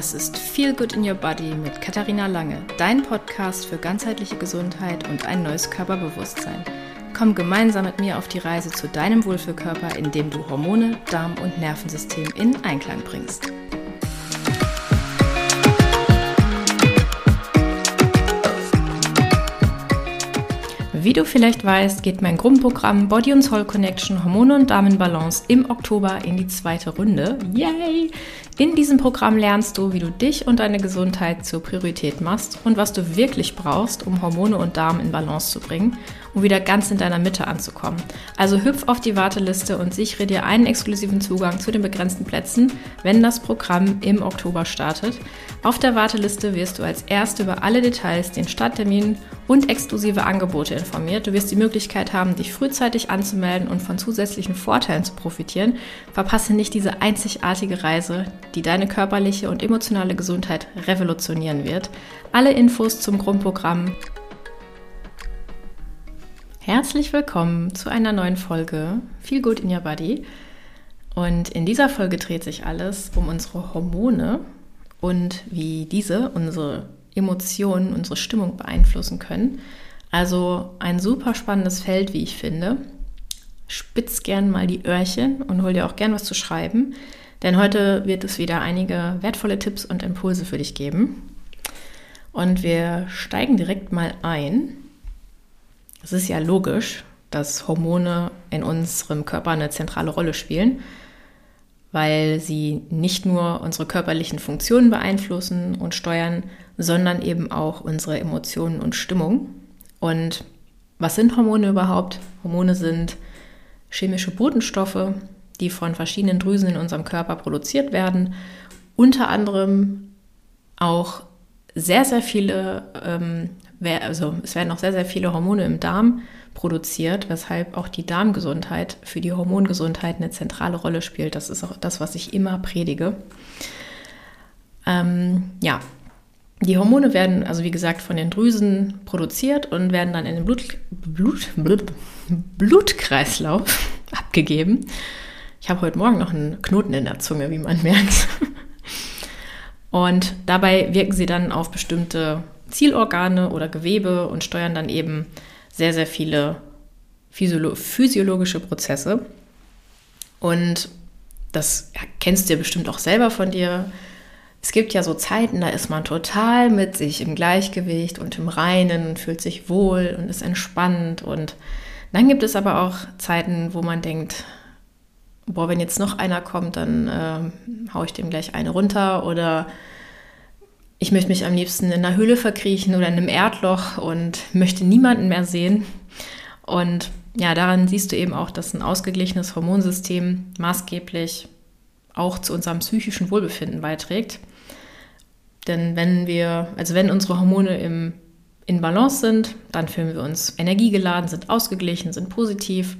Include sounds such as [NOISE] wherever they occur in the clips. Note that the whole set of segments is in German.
Das ist Feel Good in Your Body mit Katharina Lange, dein Podcast für ganzheitliche Gesundheit und ein neues Körperbewusstsein. Komm gemeinsam mit mir auf die Reise zu deinem Wohlfühlkörper, indem du Hormone, Darm und Nervensystem in Einklang bringst. Wie du vielleicht weißt, geht mein Grundprogramm Body und Soul Connection Hormone und Damenbalance im Oktober in die zweite Runde. Yay! In diesem Programm lernst du, wie du dich und deine Gesundheit zur Priorität machst und was du wirklich brauchst, um Hormone und Darm in Balance zu bringen um wieder ganz in deiner Mitte anzukommen. Also hüpf auf die Warteliste und sichere dir einen exklusiven Zugang zu den begrenzten Plätzen, wenn das Programm im Oktober startet. Auf der Warteliste wirst du als Erste über alle Details, den Starttermin und exklusive Angebote informiert. Du wirst die Möglichkeit haben, dich frühzeitig anzumelden und von zusätzlichen Vorteilen zu profitieren. Verpasse nicht diese einzigartige Reise, die deine körperliche und emotionale Gesundheit revolutionieren wird. Alle Infos zum Grundprogramm Herzlich willkommen zu einer neuen Folge Feel Good in Your Body. Und in dieser Folge dreht sich alles um unsere Hormone und wie diese unsere Emotionen, unsere Stimmung beeinflussen können. Also ein super spannendes Feld, wie ich finde. Spitz gern mal die Öhrchen und hol dir auch gern was zu schreiben, denn heute wird es wieder einige wertvolle Tipps und Impulse für dich geben. Und wir steigen direkt mal ein es ist ja logisch, dass Hormone in unserem Körper eine zentrale Rolle spielen, weil sie nicht nur unsere körperlichen Funktionen beeinflussen und steuern, sondern eben auch unsere Emotionen und Stimmung. Und was sind Hormone überhaupt? Hormone sind chemische Botenstoffe, die von verschiedenen Drüsen in unserem Körper produziert werden. Unter anderem auch sehr, sehr viele ähm, also es werden auch sehr, sehr viele Hormone im Darm produziert, weshalb auch die Darmgesundheit für die Hormongesundheit eine zentrale Rolle spielt. Das ist auch das, was ich immer predige. Ähm, ja, die Hormone werden, also wie gesagt, von den Drüsen produziert und werden dann in den Blut, Blut, Blut, Blutkreislauf [LAUGHS] abgegeben. Ich habe heute Morgen noch einen Knoten in der Zunge, wie man [LAUGHS] merkt. Und dabei wirken sie dann auf bestimmte Zielorgane oder Gewebe und steuern dann eben sehr, sehr viele physiologische Prozesse. Und das kennst du ja bestimmt auch selber von dir. Es gibt ja so Zeiten, da ist man total mit sich im Gleichgewicht und im Reinen, fühlt sich wohl und ist entspannt. Und dann gibt es aber auch Zeiten, wo man denkt, boah, wenn jetzt noch einer kommt, dann äh, haue ich dem gleich eine runter oder ich möchte mich am liebsten in einer Höhle verkriechen oder in einem Erdloch und möchte niemanden mehr sehen. Und ja, daran siehst du eben auch, dass ein ausgeglichenes Hormonsystem maßgeblich auch zu unserem psychischen Wohlbefinden beiträgt. Denn wenn wir, also wenn unsere Hormone im, in Balance sind, dann fühlen wir uns energiegeladen, sind ausgeglichen, sind positiv.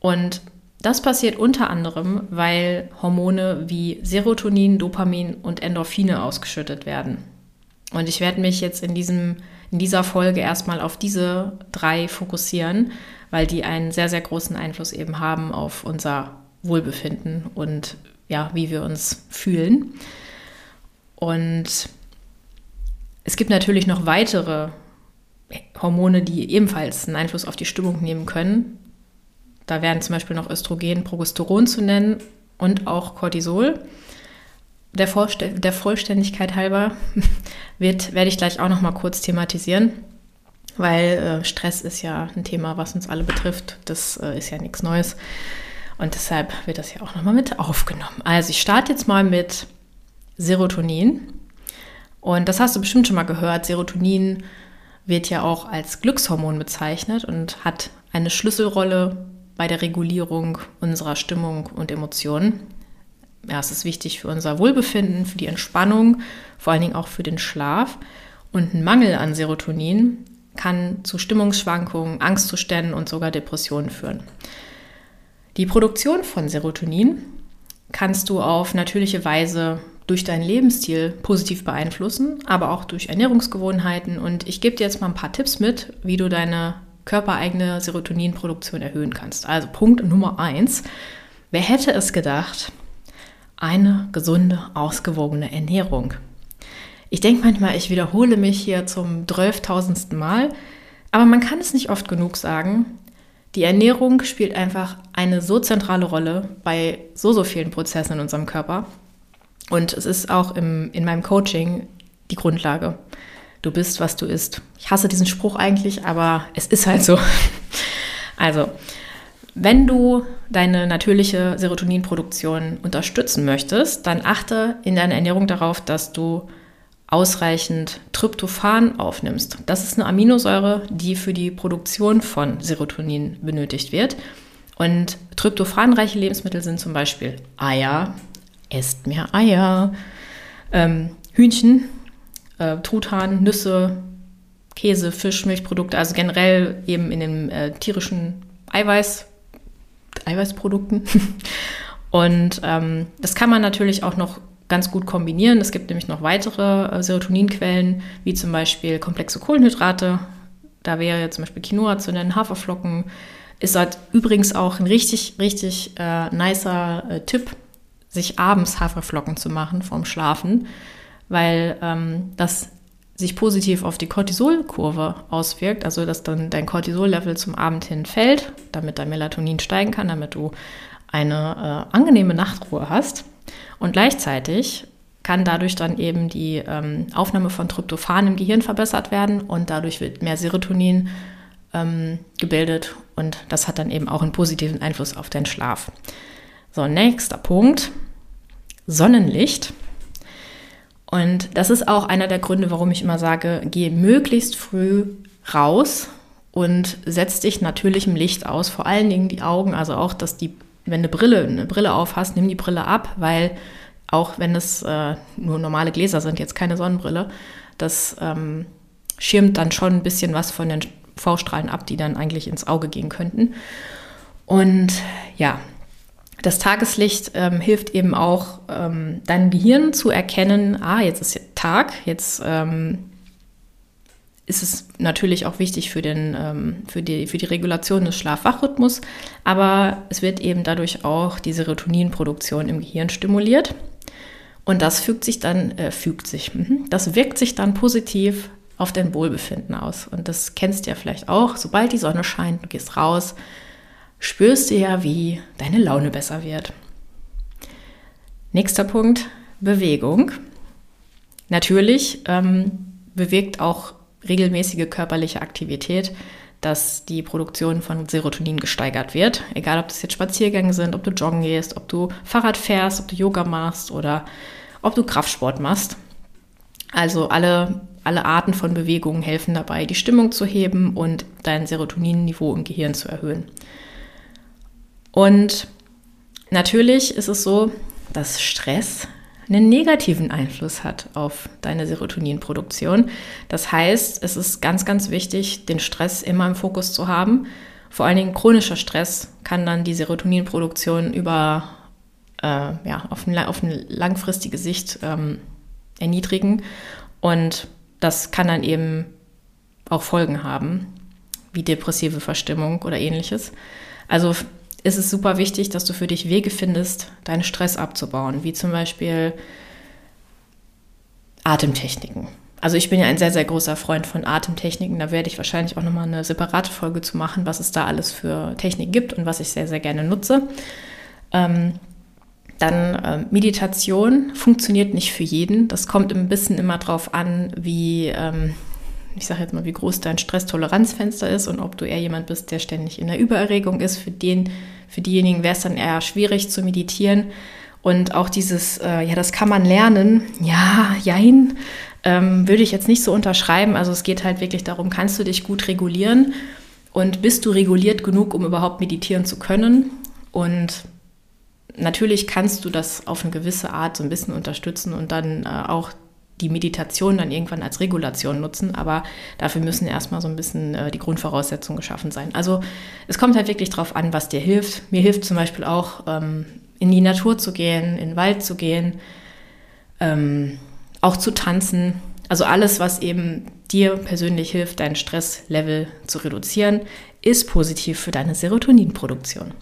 Und das passiert unter anderem, weil Hormone wie Serotonin, Dopamin und Endorphine ausgeschüttet werden. Und ich werde mich jetzt in, diesem, in dieser Folge erstmal auf diese drei fokussieren, weil die einen sehr, sehr großen Einfluss eben haben auf unser Wohlbefinden und ja, wie wir uns fühlen. Und es gibt natürlich noch weitere Hormone, die ebenfalls einen Einfluss auf die Stimmung nehmen können. Da wären zum Beispiel noch Östrogen, Progesteron zu nennen und auch Cortisol. Der, Vollst der Vollständigkeit halber [LAUGHS] wird, werde ich gleich auch noch mal kurz thematisieren, weil äh, Stress ist ja ein Thema, was uns alle betrifft. Das äh, ist ja nichts Neues. Und deshalb wird das ja auch noch mal mit aufgenommen. Also ich starte jetzt mal mit Serotonin. Und das hast du bestimmt schon mal gehört. Serotonin wird ja auch als Glückshormon bezeichnet und hat eine Schlüsselrolle bei der Regulierung unserer Stimmung und Emotionen. Ja, es ist wichtig für unser Wohlbefinden, für die Entspannung, vor allen Dingen auch für den Schlaf. Und ein Mangel an Serotonin kann zu Stimmungsschwankungen, Angstzuständen und sogar Depressionen führen. Die Produktion von Serotonin kannst du auf natürliche Weise durch deinen Lebensstil positiv beeinflussen, aber auch durch Ernährungsgewohnheiten. Und ich gebe dir jetzt mal ein paar Tipps mit, wie du deine körpereigene Serotoninproduktion erhöhen kannst. Also Punkt Nummer eins. Wer hätte es gedacht? eine gesunde, ausgewogene Ernährung. Ich denke manchmal, ich wiederhole mich hier zum 12.000. Mal, aber man kann es nicht oft genug sagen. Die Ernährung spielt einfach eine so zentrale Rolle bei so, so vielen Prozessen in unserem Körper. Und es ist auch im, in meinem Coaching die Grundlage. Du bist, was du isst. Ich hasse diesen Spruch eigentlich, aber es ist halt so. [LAUGHS] Also, wenn du deine natürliche Serotoninproduktion unterstützen möchtest, dann achte in deiner Ernährung darauf, dass du ausreichend Tryptophan aufnimmst. Das ist eine Aminosäure, die für die Produktion von Serotonin benötigt wird. Und tryptophanreiche Lebensmittel sind zum Beispiel Eier, esst mehr Eier, ähm, Hühnchen, äh, Truthahn, Nüsse, Käse, Fisch, Milchprodukte, also generell eben in den äh, tierischen Eiweiß, Eiweißprodukten. [LAUGHS] Und ähm, das kann man natürlich auch noch ganz gut kombinieren. Es gibt nämlich noch weitere äh, Serotoninquellen, wie zum Beispiel komplexe Kohlenhydrate. Da wäre zum Beispiel Quinoa zu nennen, Haferflocken. Ist halt übrigens auch ein richtig, richtig äh, nicer äh, Tipp, sich abends Haferflocken zu machen vorm Schlafen, weil ähm, das sich positiv auf die Cortisolkurve auswirkt, also dass dann dein Cortisol-Level zum Abend hin fällt, damit dein Melatonin steigen kann, damit du eine äh, angenehme Nachtruhe hast. Und gleichzeitig kann dadurch dann eben die ähm, Aufnahme von Tryptophan im Gehirn verbessert werden und dadurch wird mehr Serotonin ähm, gebildet und das hat dann eben auch einen positiven Einfluss auf den Schlaf. So, nächster Punkt, Sonnenlicht. Und das ist auch einer der Gründe, warum ich immer sage, gehe möglichst früh raus und setz dich natürlichem Licht aus, vor allen Dingen die Augen, also auch, dass die wenn eine Brille, eine Brille auf hast, nimm die Brille ab, weil auch wenn es äh, nur normale Gläser sind, jetzt keine Sonnenbrille, das ähm, schirmt dann schon ein bisschen was von den V-Strahlen ab, die dann eigentlich ins Auge gehen könnten. Und ja, das Tageslicht ähm, hilft eben auch ähm, deinem Gehirn zu erkennen, ah, jetzt ist Tag, jetzt ähm, ist es natürlich auch wichtig für, den, ähm, für, die, für die Regulation des Schlaf-Wach-Rhythmus, aber es wird eben dadurch auch die Serotoninproduktion im Gehirn stimuliert. Und das fügt sich dann, äh, fügt sich, mhm. das wirkt sich dann positiv auf dein Wohlbefinden aus. Und das kennst du ja vielleicht auch. Sobald die Sonne scheint, du gehst raus, spürst du ja, wie deine Laune besser wird. Nächster Punkt, Bewegung. Natürlich ähm, bewegt auch regelmäßige körperliche Aktivität, dass die Produktion von Serotonin gesteigert wird. Egal, ob das jetzt Spaziergänge sind, ob du joggen gehst, ob du Fahrrad fährst, ob du Yoga machst oder ob du Kraftsport machst. Also alle, alle Arten von Bewegungen helfen dabei, die Stimmung zu heben und dein Serotoninniveau im Gehirn zu erhöhen. Und natürlich ist es so, dass Stress einen negativen Einfluss hat auf deine Serotoninproduktion. Das heißt, es ist ganz, ganz wichtig, den Stress immer im Fokus zu haben. Vor allen Dingen chronischer Stress kann dann die Serotoninproduktion über äh, ja, auf, ein, auf eine langfristige Sicht ähm, erniedrigen. Und das kann dann eben auch Folgen haben, wie depressive Verstimmung oder ähnliches. Also ist es super wichtig, dass du für dich Wege findest, deinen Stress abzubauen, wie zum Beispiel Atemtechniken. Also ich bin ja ein sehr, sehr großer Freund von Atemtechniken. Da werde ich wahrscheinlich auch nochmal eine separate Folge zu machen, was es da alles für Technik gibt und was ich sehr, sehr gerne nutze. Ähm, dann äh, Meditation funktioniert nicht für jeden. Das kommt ein bisschen immer drauf an, wie, ähm, ich sage jetzt mal, wie groß dein Stresstoleranzfenster ist und ob du eher jemand bist, der ständig in der Übererregung ist. Für, den, für diejenigen wäre es dann eher schwierig zu meditieren. Und auch dieses, äh, ja, das kann man lernen, ja, jein, ähm, würde ich jetzt nicht so unterschreiben. Also es geht halt wirklich darum, kannst du dich gut regulieren und bist du reguliert genug, um überhaupt meditieren zu können? Und natürlich kannst du das auf eine gewisse Art so ein bisschen unterstützen und dann äh, auch die Meditation dann irgendwann als Regulation nutzen, aber dafür müssen erstmal so ein bisschen äh, die Grundvoraussetzungen geschaffen sein. Also es kommt halt wirklich darauf an, was dir hilft. Mir hilft zum Beispiel auch, ähm, in die Natur zu gehen, in den Wald zu gehen, ähm, auch zu tanzen. Also alles, was eben dir persönlich hilft, dein Stresslevel zu reduzieren, ist positiv für deine Serotoninproduktion.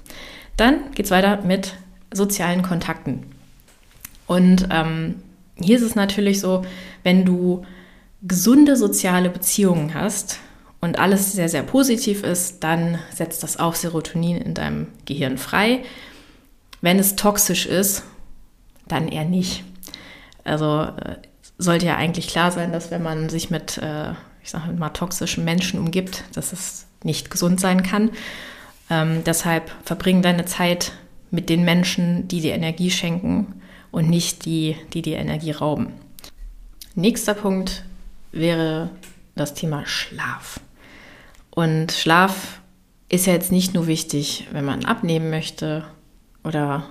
Dann geht es weiter mit sozialen Kontakten. Und ähm, hier ist es natürlich so, wenn du gesunde soziale Beziehungen hast und alles sehr, sehr positiv ist, dann setzt das auch Serotonin in deinem Gehirn frei. Wenn es toxisch ist, dann eher nicht. Also äh, sollte ja eigentlich klar sein, dass wenn man sich mit, äh, ich sage mal, toxischen Menschen umgibt, dass es nicht gesund sein kann. Ähm, deshalb verbring deine Zeit mit den Menschen, die dir Energie schenken und nicht die, die dir Energie rauben. Nächster Punkt wäre das Thema Schlaf. Und Schlaf ist ja jetzt nicht nur wichtig, wenn man abnehmen möchte oder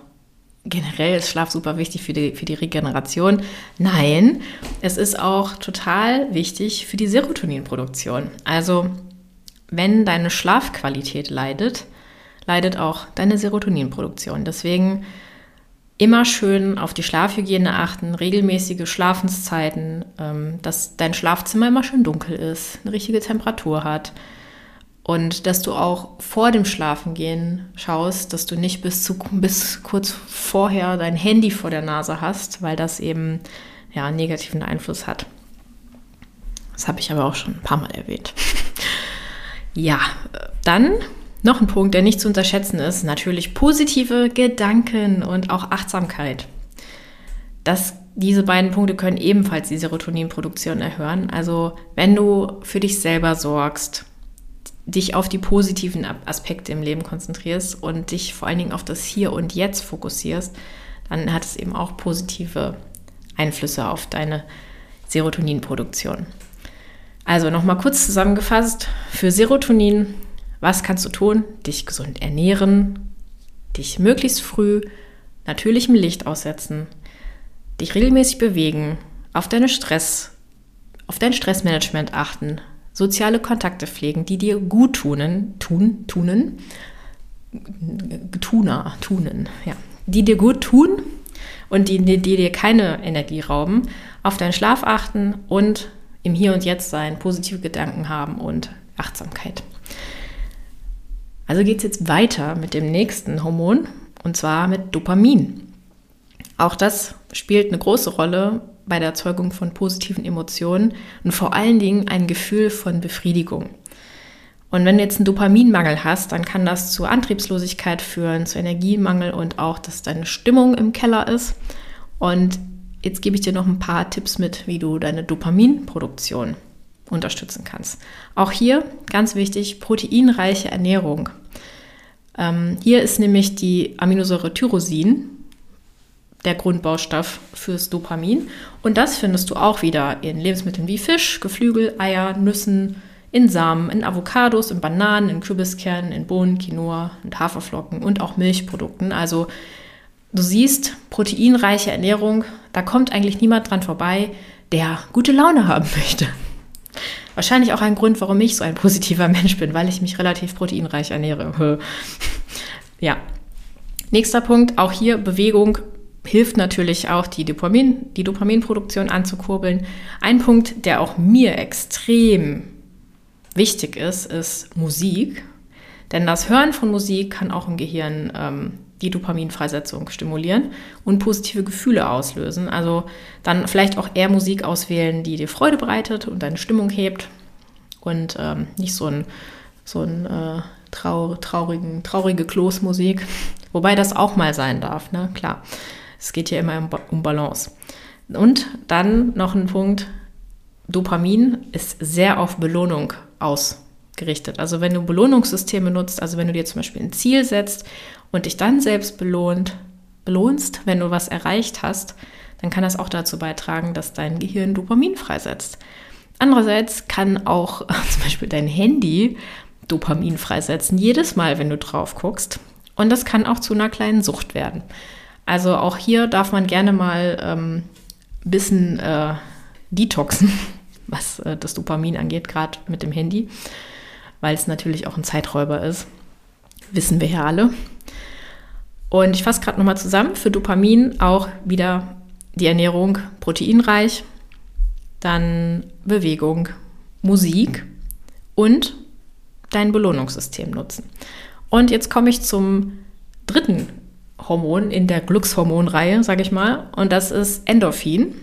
generell ist Schlaf super wichtig für die, für die Regeneration. Nein, es ist auch total wichtig für die Serotoninproduktion. Also wenn deine Schlafqualität leidet, leidet auch deine Serotoninproduktion. Deswegen immer schön auf die Schlafhygiene achten, regelmäßige Schlafenszeiten, ähm, dass dein Schlafzimmer immer schön dunkel ist, eine richtige Temperatur hat und dass du auch vor dem Schlafengehen schaust, dass du nicht bis, zu, bis kurz vorher dein Handy vor der Nase hast, weil das eben ja, einen negativen Einfluss hat. Das habe ich aber auch schon ein paar Mal erwähnt. ja, dann noch ein Punkt, der nicht zu unterschätzen ist, natürlich positive Gedanken und auch Achtsamkeit. Das, diese beiden Punkte können ebenfalls die Serotoninproduktion erhöhen. Also wenn du für dich selber sorgst, dich auf die positiven Aspekte im Leben konzentrierst und dich vor allen Dingen auf das Hier und Jetzt fokussierst, dann hat es eben auch positive Einflüsse auf deine Serotoninproduktion. Also nochmal kurz zusammengefasst, für Serotonin was kannst du tun? Dich gesund ernähren, dich möglichst früh natürlichem Licht aussetzen, dich regelmäßig bewegen, auf deine Stress, auf dein Stressmanagement achten, soziale Kontakte pflegen, die dir gut tunen, tun, tunen, tuner, tunen, ja, die dir gut tun und die, die, die dir keine Energie rauben, auf deinen Schlaf achten und im Hier und Jetzt sein, positive Gedanken haben und Achtsamkeit. Also geht es jetzt weiter mit dem nächsten Hormon und zwar mit Dopamin. Auch das spielt eine große Rolle bei der Erzeugung von positiven Emotionen und vor allen Dingen ein Gefühl von Befriedigung. Und wenn du jetzt einen Dopaminmangel hast, dann kann das zu Antriebslosigkeit führen, zu Energiemangel und auch, dass deine Stimmung im Keller ist. Und jetzt gebe ich dir noch ein paar Tipps mit, wie du deine Dopaminproduktion unterstützen kannst. Auch hier ganz wichtig, proteinreiche Ernährung. Ähm, hier ist nämlich die Aminosäure Tyrosin der Grundbaustoff fürs Dopamin. Und das findest du auch wieder in Lebensmitteln wie Fisch, Geflügel, Eier, Nüssen, in Samen, in Avocados, in Bananen, in Kürbiskernen, in Bohnen, Quinoa und Haferflocken und auch Milchprodukten. Also du siehst, proteinreiche Ernährung, da kommt eigentlich niemand dran vorbei, der gute Laune haben möchte. Wahrscheinlich auch ein Grund, warum ich so ein positiver [LAUGHS] Mensch bin, weil ich mich relativ proteinreich ernähre. [LAUGHS] ja. Nächster Punkt, auch hier Bewegung hilft natürlich auch, die, Dopamin, die Dopaminproduktion anzukurbeln. Ein Punkt, der auch mir extrem wichtig ist, ist Musik. Denn das Hören von Musik kann auch im Gehirn ähm, die Dopaminfreisetzung stimulieren und positive Gefühle auslösen. Also dann vielleicht auch eher Musik auswählen, die dir Freude bereitet und deine Stimmung hebt und ähm, nicht so ein, so ein äh, trau traurigen, traurige Kloßmusik. [LAUGHS] Wobei das auch mal sein darf, ne? Klar. Es geht ja immer um, um Balance. Und dann noch ein Punkt. Dopamin ist sehr auf Belohnung ausgerichtet. Also wenn du Belohnungssysteme nutzt, also wenn du dir zum Beispiel ein Ziel setzt und dich dann selbst belohnt, belohnst, wenn du was erreicht hast, dann kann das auch dazu beitragen, dass dein Gehirn Dopamin freisetzt. Andererseits kann auch [LAUGHS] zum Beispiel dein Handy Dopamin freisetzen, jedes Mal, wenn du drauf guckst. Und das kann auch zu einer kleinen Sucht werden. Also auch hier darf man gerne mal ähm, ein bisschen äh, detoxen, [LAUGHS] was äh, das Dopamin angeht, gerade mit dem Handy, weil es natürlich auch ein Zeiträuber ist. Wissen wir ja alle. Und ich fasse gerade nochmal zusammen. Für Dopamin auch wieder die Ernährung proteinreich, dann Bewegung, Musik und dein Belohnungssystem nutzen. Und jetzt komme ich zum dritten Hormon in der Glückshormonreihe, sage ich mal. Und das ist Endorphin.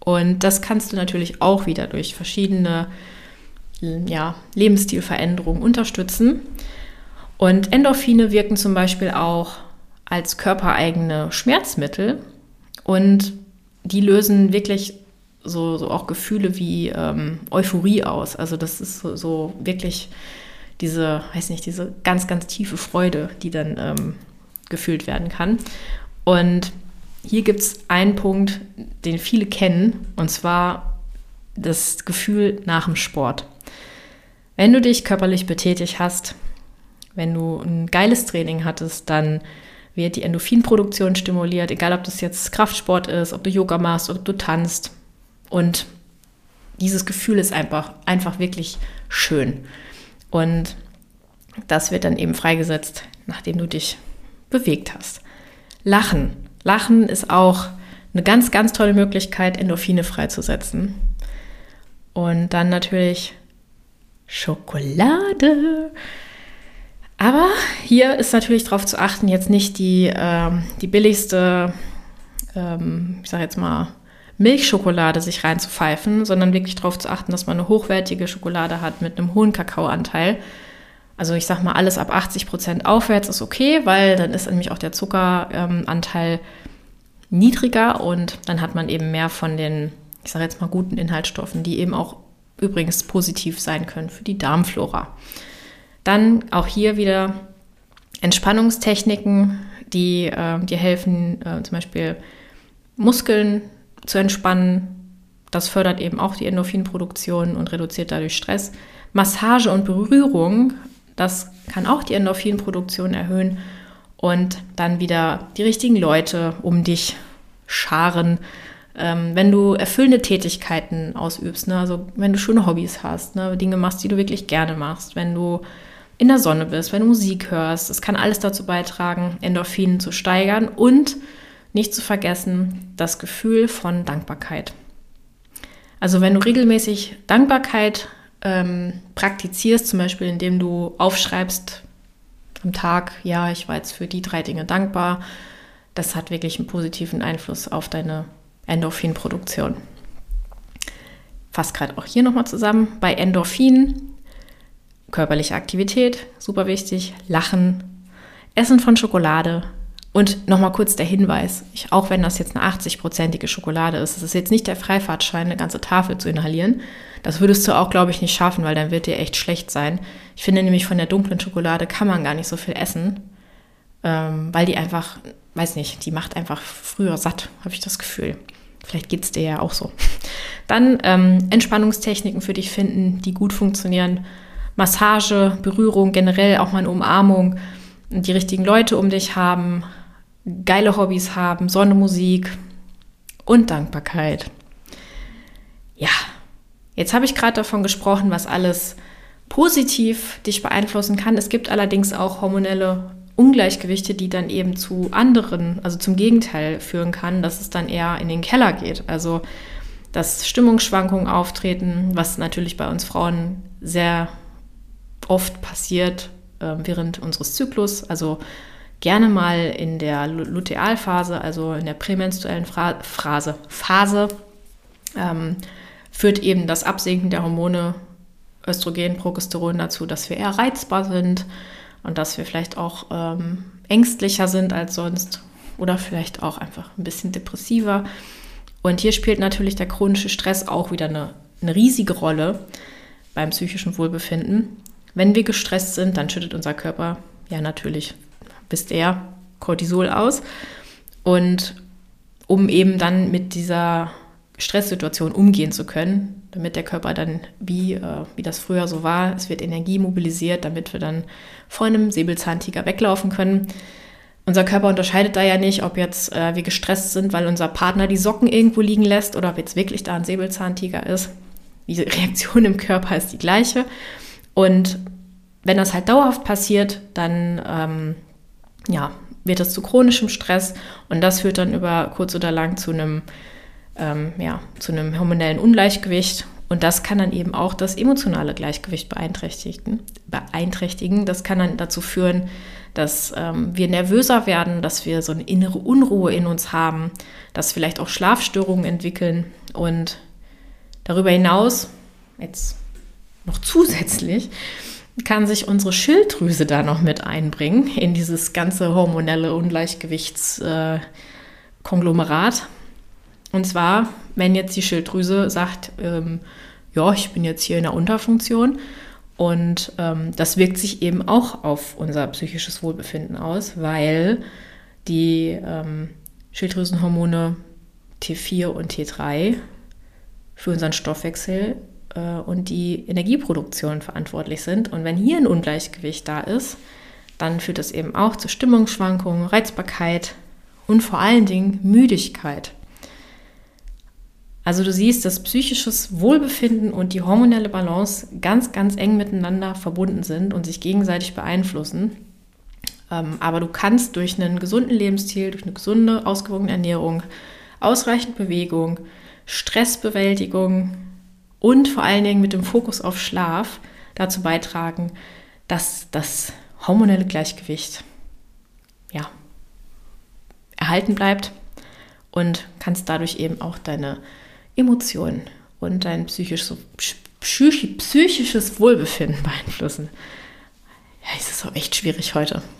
Und das kannst du natürlich auch wieder durch verschiedene ja, Lebensstilveränderungen unterstützen. Und Endorphine wirken zum Beispiel auch als körpereigene Schmerzmittel und die lösen wirklich so, so auch Gefühle wie ähm, Euphorie aus. Also das ist so, so, wirklich diese, weiß nicht, diese ganz, ganz tiefe Freude, die dann ähm, gefühlt werden kann. Und hier gibt es einen Punkt, den viele kennen, und zwar das Gefühl nach dem Sport. Wenn du dich körperlich betätigt hast, wenn du ein geiles Training hattest, dann wird die Endorphinproduktion stimuliert, egal ob das jetzt Kraftsport ist, ob du Yoga machst, ob du tanzt. Und dieses Gefühl ist einfach, einfach wirklich schön. Und das wird dann eben freigesetzt, nachdem du dich bewegt hast. Lachen. Lachen ist auch eine ganz, ganz tolle Möglichkeit, Endorphine freizusetzen. Und dann natürlich Schokolade. Aber hier ist natürlich darauf zu achten, jetzt nicht die, ähm, die billigste, ähm, ich sage jetzt mal, Milchschokolade sich reinzupfeifen, sondern wirklich darauf zu achten, dass man eine hochwertige Schokolade hat mit einem hohen Kakaoanteil. Also ich sage mal, alles ab 80 Prozent aufwärts ist okay, weil dann ist nämlich auch der Zuckeranteil ähm, niedriger und dann hat man eben mehr von den, ich sage jetzt mal, guten Inhaltsstoffen, die eben auch übrigens positiv sein können für die Darmflora. Dann auch hier wieder Entspannungstechniken, die äh, dir helfen, äh, zum Beispiel Muskeln zu entspannen. Das fördert eben auch die Endorphinproduktion und reduziert dadurch Stress. Massage und Berührung, das kann auch die Endorphinproduktion erhöhen und dann wieder die richtigen Leute um dich scharen, ähm, wenn du erfüllende Tätigkeiten ausübst, ne? also wenn du schöne Hobbys hast, ne? Dinge machst, die du wirklich gerne machst, wenn du in der Sonne bist, wenn du Musik hörst, das kann alles dazu beitragen, Endorphinen zu steigern und nicht zu vergessen das Gefühl von Dankbarkeit. Also wenn du regelmäßig Dankbarkeit ähm, praktizierst, zum Beispiel indem du aufschreibst am Tag, ja, ich war jetzt für die drei Dinge dankbar, das hat wirklich einen positiven Einfluss auf deine Endorphinproduktion. Fass gerade auch hier nochmal zusammen. Bei Endorphin, körperliche Aktivität, super wichtig, Lachen, Essen von Schokolade. Und nochmal kurz der Hinweis, ich, auch wenn das jetzt eine 80-prozentige Schokolade ist, es ist jetzt nicht der Freifahrtschein, eine ganze Tafel zu inhalieren. Das würdest du auch, glaube ich, nicht schaffen, weil dann wird dir echt schlecht sein. Ich finde nämlich von der dunklen Schokolade kann man gar nicht so viel essen, ähm, weil die einfach, weiß nicht, die macht einfach früher satt, habe ich das Gefühl. Vielleicht geht es dir ja auch so. Dann ähm, Entspannungstechniken für dich finden, die gut funktionieren. Massage, Berührung, generell auch mal eine Umarmung, die richtigen Leute um dich haben, geile Hobbys haben, Sonne, Musik und Dankbarkeit. Ja, jetzt habe ich gerade davon gesprochen, was alles positiv dich beeinflussen kann. Es gibt allerdings auch hormonelle Ungleichgewichte, die dann eben zu anderen, also zum Gegenteil führen kann, dass es dann eher in den Keller geht. Also dass Stimmungsschwankungen auftreten, was natürlich bei uns Frauen sehr oft passiert äh, während unseres Zyklus. Also gerne mal in der Lutealphase, also in der prämenstruellen Fra Phrase, Phase, ähm, führt eben das Absinken der Hormone Östrogen, Progesteron dazu, dass wir eher reizbar sind, und dass wir vielleicht auch ähm, ängstlicher sind als sonst oder vielleicht auch einfach ein bisschen depressiver. Und hier spielt natürlich der chronische Stress auch wieder eine, eine riesige Rolle beim psychischen Wohlbefinden. Wenn wir gestresst sind, dann schüttet unser Körper ja natürlich, wisst ihr, Cortisol aus. Und um eben dann mit dieser Stresssituation umgehen zu können, damit der Körper dann, wie, äh, wie das früher so war, es wird Energie mobilisiert, damit wir dann vor einem Säbelzahntiger weglaufen können. Unser Körper unterscheidet da ja nicht, ob jetzt äh, wir gestresst sind, weil unser Partner die Socken irgendwo liegen lässt oder ob jetzt wirklich da ein Säbelzahntiger ist. Die [LAUGHS] Reaktion im Körper ist die gleiche. Und wenn das halt dauerhaft passiert, dann ähm, ja, wird es zu chronischem Stress und das führt dann über kurz oder lang zu einem ähm, ja, zu einem hormonellen Ungleichgewicht Und das kann dann eben auch das emotionale Gleichgewicht beeinträchtigen. beeinträchtigen. Das kann dann dazu führen, dass ähm, wir nervöser werden, dass wir so eine innere Unruhe in uns haben, dass vielleicht auch Schlafstörungen entwickeln. Und darüber hinaus, jetzt noch zusätzlich, kann sich unsere Schilddrüse da noch mit einbringen in dieses ganze hormonelle Ungleichgewichtskonglomerat. Und zwar, wenn jetzt die Schilddrüse sagt, ähm, ja, ich bin jetzt hier in der Unterfunktion und ähm, das wirkt sich eben auch auf unser psychisches Wohlbefinden aus, weil die ähm, Schilddrüsenhormone T4 und T3 für unseren Stoffwechsel und die Energieproduktion verantwortlich sind. Und wenn hier ein Ungleichgewicht da ist, dann führt das eben auch zu Stimmungsschwankungen, Reizbarkeit und vor allen Dingen Müdigkeit. Also du siehst, dass psychisches Wohlbefinden und die hormonelle Balance ganz, ganz eng miteinander verbunden sind und sich gegenseitig beeinflussen. Ähm, aber du kannst durch einen gesunden Lebensstil, durch eine gesunde, ausgewogene Ernährung, ausreichend Bewegung, Stressbewältigung, und vor allen Dingen mit dem Fokus auf Schlaf dazu beitragen, dass das hormonelle Gleichgewicht ja, erhalten bleibt und kannst dadurch eben auch deine Emotionen und dein psychisches, psychisches Wohlbefinden [LAUGHS] beeinflussen. Ja, es ist auch echt schwierig heute. [LAUGHS]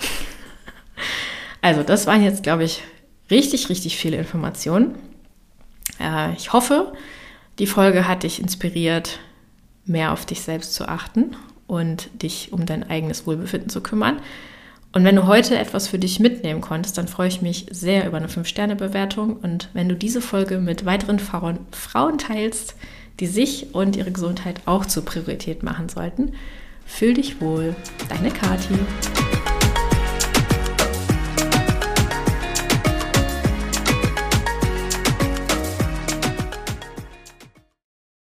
Also, das waren jetzt, glaube ich, richtig, richtig viele Informationen. Äh, ich hoffe, die Folge hat dich inspiriert, mehr auf dich selbst zu achten und dich um dein eigenes Wohlbefinden zu kümmern. Und wenn du heute etwas für dich mitnehmen konntest, dann freue ich mich sehr über eine 5-Sterne-Bewertung. Und wenn du diese Folge mit weiteren Frauen, Frauen teilst, die sich und ihre Gesundheit auch zur Priorität machen sollten, fühl dich wohl. Deine Kati.